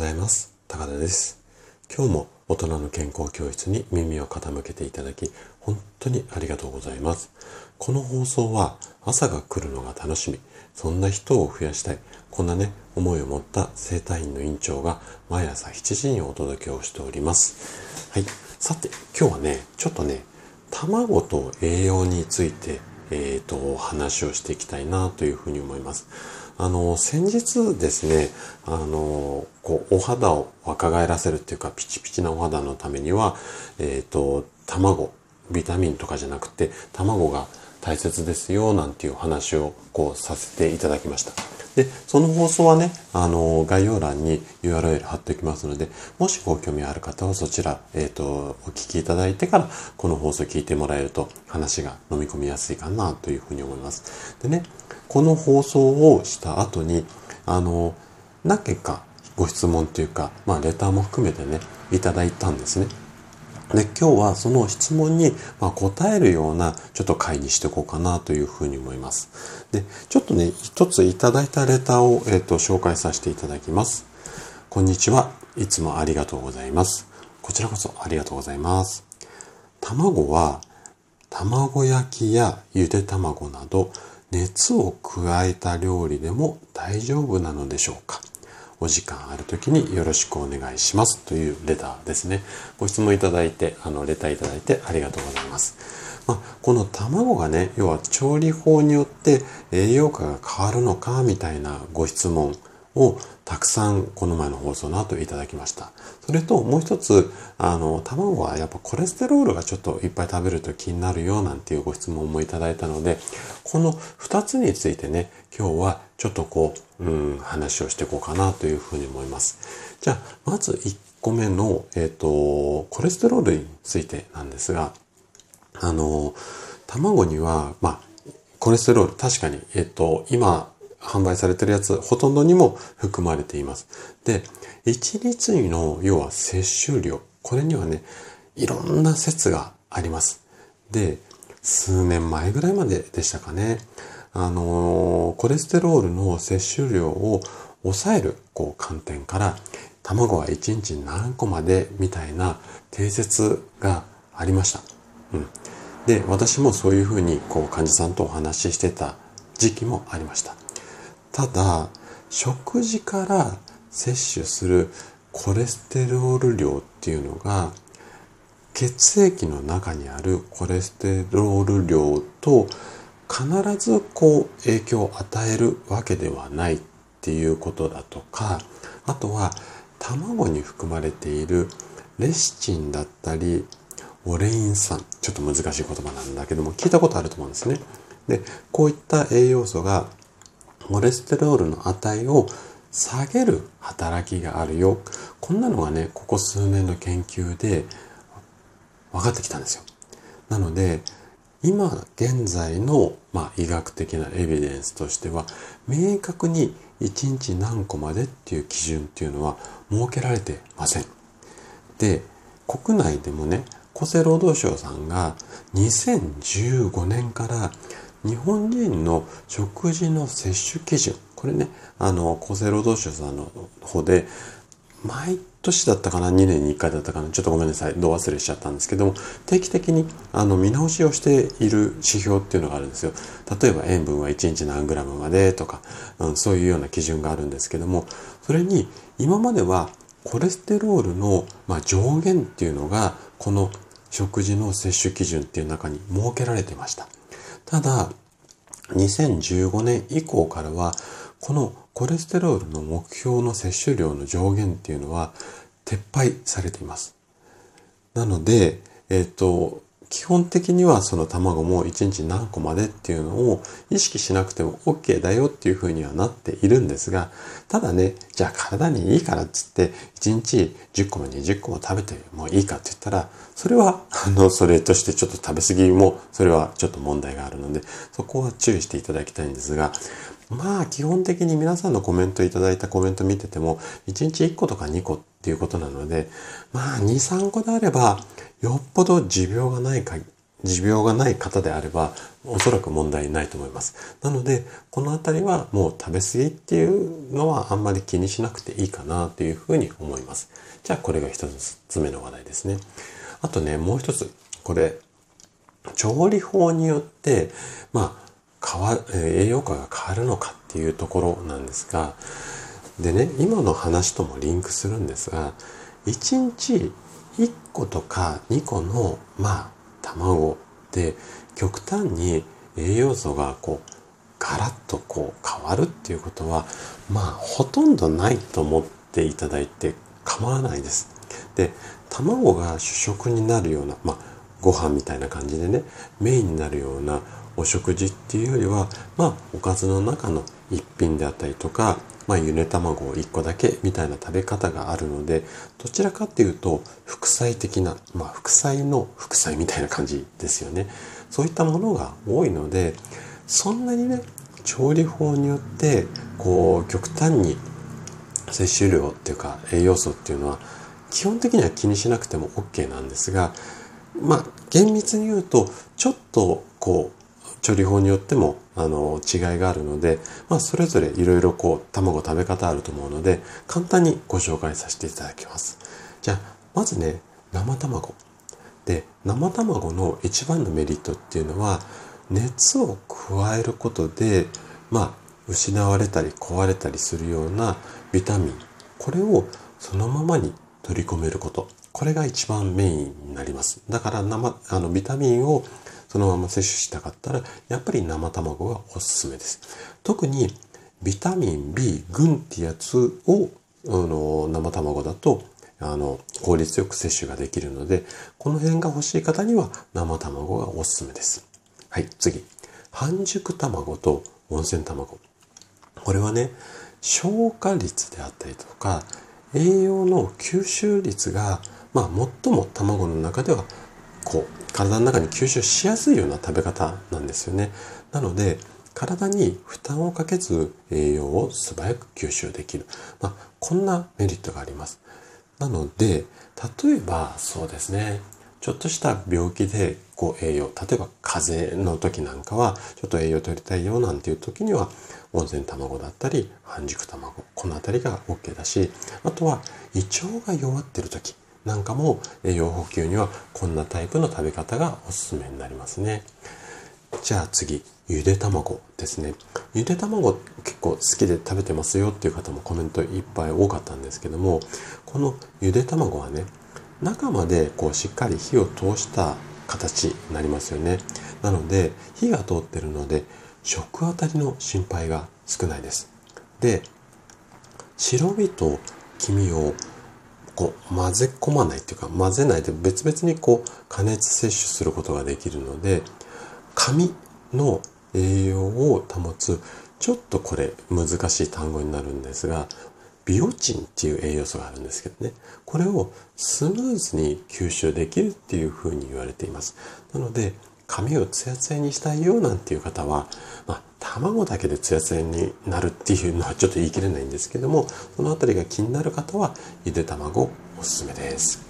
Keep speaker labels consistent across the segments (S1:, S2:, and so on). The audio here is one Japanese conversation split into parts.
S1: ざいます。高田です。今日も大人の健康教室に耳を傾けていただき本当にありがとうございます。この放送は朝が来るのが楽しみ。そんな人を増やしたい。こんなね思いを持った生体院の院長が毎朝7時にお届けをしております。はい。さて今日はねちょっとね卵と栄養についてえっ、ー、と話をしていきたいなというふうに思います。あの、先日ですね、あの、こう、お肌を若返らせるっていうか、ピチピチなお肌のためには、えっ、ー、と、卵、ビタミンとかじゃなくて、卵が大切ですよ、なんていう話を、こう、させていただきました。で、その放送はね、あの、概要欄に URL 貼っておきますので、もしご興味ある方はそちら、えっ、ー、と、お聞きいただいてから、この放送聞いてもらえると話が飲み込みやすいかなというふうに思います。でね、この放送をした後に、あの、何件かご質問というか、まあ、レターも含めてね、いただいたんですね。で、今日はその質問に、ま答えるようなちょっと回にしていこうかなというふうに思います。で、ちょっとね、一ついただいたレターを、えっ、ー、と、紹介させていただきます。こんにちは。いつもありがとうございます。こちらこそありがとうございます。卵は、卵焼きやゆで卵など、熱を加えた料理でも大丈夫なのでしょうか？お時間ある時によろしくお願いしますというレターですね。ご質問いただいて、あの、レターいただいてありがとうございます。まあ、この卵がね、要は調理法によって栄養価が変わるのかみたいなご質問をたくさんこの前の放送の後いただきました。それともう一つ、あの、卵はやっぱコレステロールがちょっといっぱい食べると気になるよなんていうご質問もいただいたので、この二つについてね、今日はちょっとこう、うん、話をしていこうかなというふうに思います。じゃあ、まず1個目の、えっ、ー、と、コレステロールについてなんですが、あの、卵には、まあ、コレステロール、確かに、えっ、ー、と、今、販売されてるやつ、ほとんどにも含まれています。で、1日の要は摂取量、これにはね、いろんな説があります。で、数年前ぐらいまででしたかね。あのコレステロールの摂取量を抑えるこう観点から、卵は1日何個までみたいな定説がありました。うん。で、私もそういうふうにこう患者さんとお話ししてた時期もありました。ただ、食事から摂取するコレステロール量っていうのが、血液の中にあるコレステロール量と必ずこう影響を与えるわけではないっていうことだとか、あとは卵に含まれているレシチンだったり、オレイン酸、ちょっと難しい言葉なんだけども聞いたことあると思うんですね。で、こういった栄養素がコレステロールの値を下げる働きがあるよ。こんなのがね、ここ数年の研究で分かってきたんですよ。なので、今現在の、まあ、医学的なエビデンスとしては、明確に1日何個までっていう基準っていうのは設けられてません。で、国内でもね、厚生労働省さんが2015年から日本人の食事の摂取基準、これね、あの、厚生労働省さんの方で、毎年だったかな、2年に1回だったかな、ちょっとごめんなさい、ど忘れしちゃったんですけども、定期的にあの見直しをしている指標っていうのがあるんですよ。例えば塩分は1日何グラムまでとか、うん、そういうような基準があるんですけども、それに今まではコレステロールの、まあ、上限っていうのが、この食事の摂取基準っていう中に設けられてました。ただ、2015年以降からは、このコレステロールの目標の摂取量の上限っていうのは撤廃されています。なので、えっ、ー、と、基本的にはその卵も1日何個までっていうのを意識しなくても OK だよっていうふうにはなっているんですが、ただね、じゃあ体にいいからっつって1日10個も20個も食べてもいいかって言ったら、それは、あの、それとしてちょっと食べ過ぎも、それはちょっと問題があるので、そこは注意していただきたいんですが、まあ基本的に皆さんのコメントいただいたコメント見てても、1日1個とか2個ってっていうことなので、まあ2、3個であれば、よっぽど持病がないか持病がない方であれば、おそらく問題ないと思います。なので、このあたりはもう食べ過ぎっていうのはあんまり気にしなくていいかなというふうに思います。じゃあこれが一つ目の話題ですね。あとね、もう一つ、これ、調理法によって、まあ、変わ、栄養価が変わるのかっていうところなんですが、でね、今の話ともリンクするんですが、1日1個とか2個の、まあ、卵で極端に栄養素がこう、ガラッとこう変わるっていうことは、まあ、ほとんどないと思っていただいて構わないです。で、卵が主食になるような、まあ、ご飯みたいな感じでね、メインになるようなお食事っていうよりは、まあ、おかずの中の一品であったりとか、まあ、ゆで卵を1個だけみたいな食べ方があるので、どちらかっていうと、副菜的な、まあ、副菜の副菜みたいな感じですよね。そういったものが多いので、そんなにね、調理法によって、こう、極端に摂取量っていうか栄養素っていうのは基本的には気にしなくても OK なんですがまあ厳密に言うとちょっとこう調理法によってもあの違いがあるので、まあ、それぞれいろいろこう卵食べ方あると思うので簡単にご紹介させていただきます。じゃあまずね生卵。で生卵の一番のメリットっていうのは熱を加えることでまあ失われたり壊れたりするようなビタミン。これをそのままに取り込めること。これが一番メインになります。だから生あのビタミンをそのまま摂取したかったらやっぱり生卵がおすすめです。特にビタミン B 群ってやつをあの生卵だとあの効率よく摂取ができるのでこの辺が欲しい方には生卵がおすすめです。はい次。半熟卵と温泉卵。これはね消化率であったりとか栄養の吸収率が、まあ、最も卵の中ではこう体の中に吸収しやすいような食べ方なんですよね。なので体に負担をかけず栄養を素早く吸収できる、まあ、こんなメリットがあります。なので例えばそうですねちょっとした病気でこう栄養例えば風邪の時なんかはちょっと栄養取りたいよなんていう時には温泉卵だったり半熟卵この辺りが OK だしあとは胃腸が弱ってる時なんかも栄養補給にはこんなタイプの食べ方がおすすめになりますね。じゃあ次ゆで卵ですね。ゆで卵結構好きで食べてますよっていう方もコメントいっぱい多かったんですけどもこのゆで卵はね中までこうしっかり火を通した形になりますよね。なので火が通ってるので食あたりの心配が少ないです。で、白身と黄身をこう混ぜ込まないっていうか混ぜないで別々にこう加熱摂取することができるので紙の栄養を保つちょっとこれ難しい単語になるんですがビオチンっていう栄養素があるんですけどね。これをスムーズに吸収できるっていうふうに言われています。なので髪をツヤツヤにしたいよなんていう方は、卵だけでツヤツヤになるっていうのはちょっと言い切れないんですけども、そのあたりが気になる方は、ゆで卵おすすめです。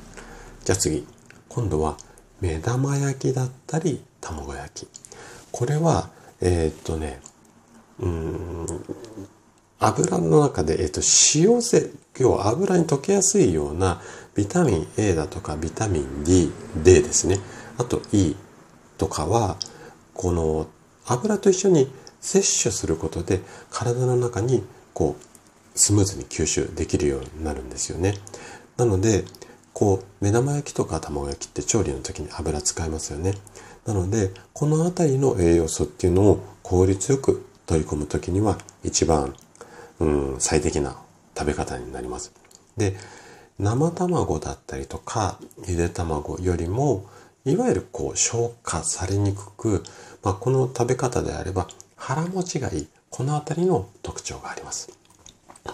S1: じゃあ次。今度は、目玉焼きだったり、卵焼き。これは、えー、っとね、うん、油の中で、えー、っと、塩性、要は油に溶けやすいようなビタミン A だとかビタミン D、D ですね。あと E、とかはこの油と一緒に摂取することで体の中にこうスムーズに吸収できるようになるんですよね。なのでこう目玉焼きとか卵焼きって調理の時に油使いますよね。なのでこの辺りの栄養素っていうのを効率よく取り込む時には一番、うん、最適な食べ方になります。で生卵だったりとかゆで卵よりもいわゆるこう消化されにくく、まあ、この食べ方であれば腹持ちがいい。このあたりの特徴があります。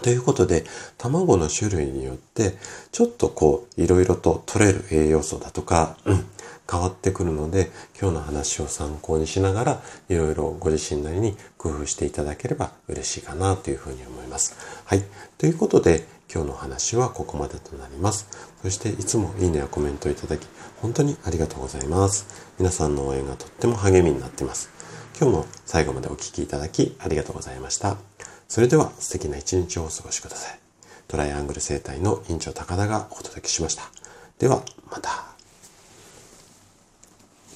S1: ということで、卵の種類によって、ちょっとこう、いろいろと取れる栄養素だとか、うん、変わってくるので、今日の話を参考にしながら、いろいろご自身なりに工夫していただければ嬉しいかなというふうに思います。はい。ということで、今日の話はここまでとなります。そしていつもいいねやコメントをいただき、本当にありがとうございます。皆さんの応援がとっても励みになっています。今日も最後までお聴きいただきありがとうございました。それでは素敵な一日をお過ごしください。トライアングル生態の院長高田がお届けしました。では、また。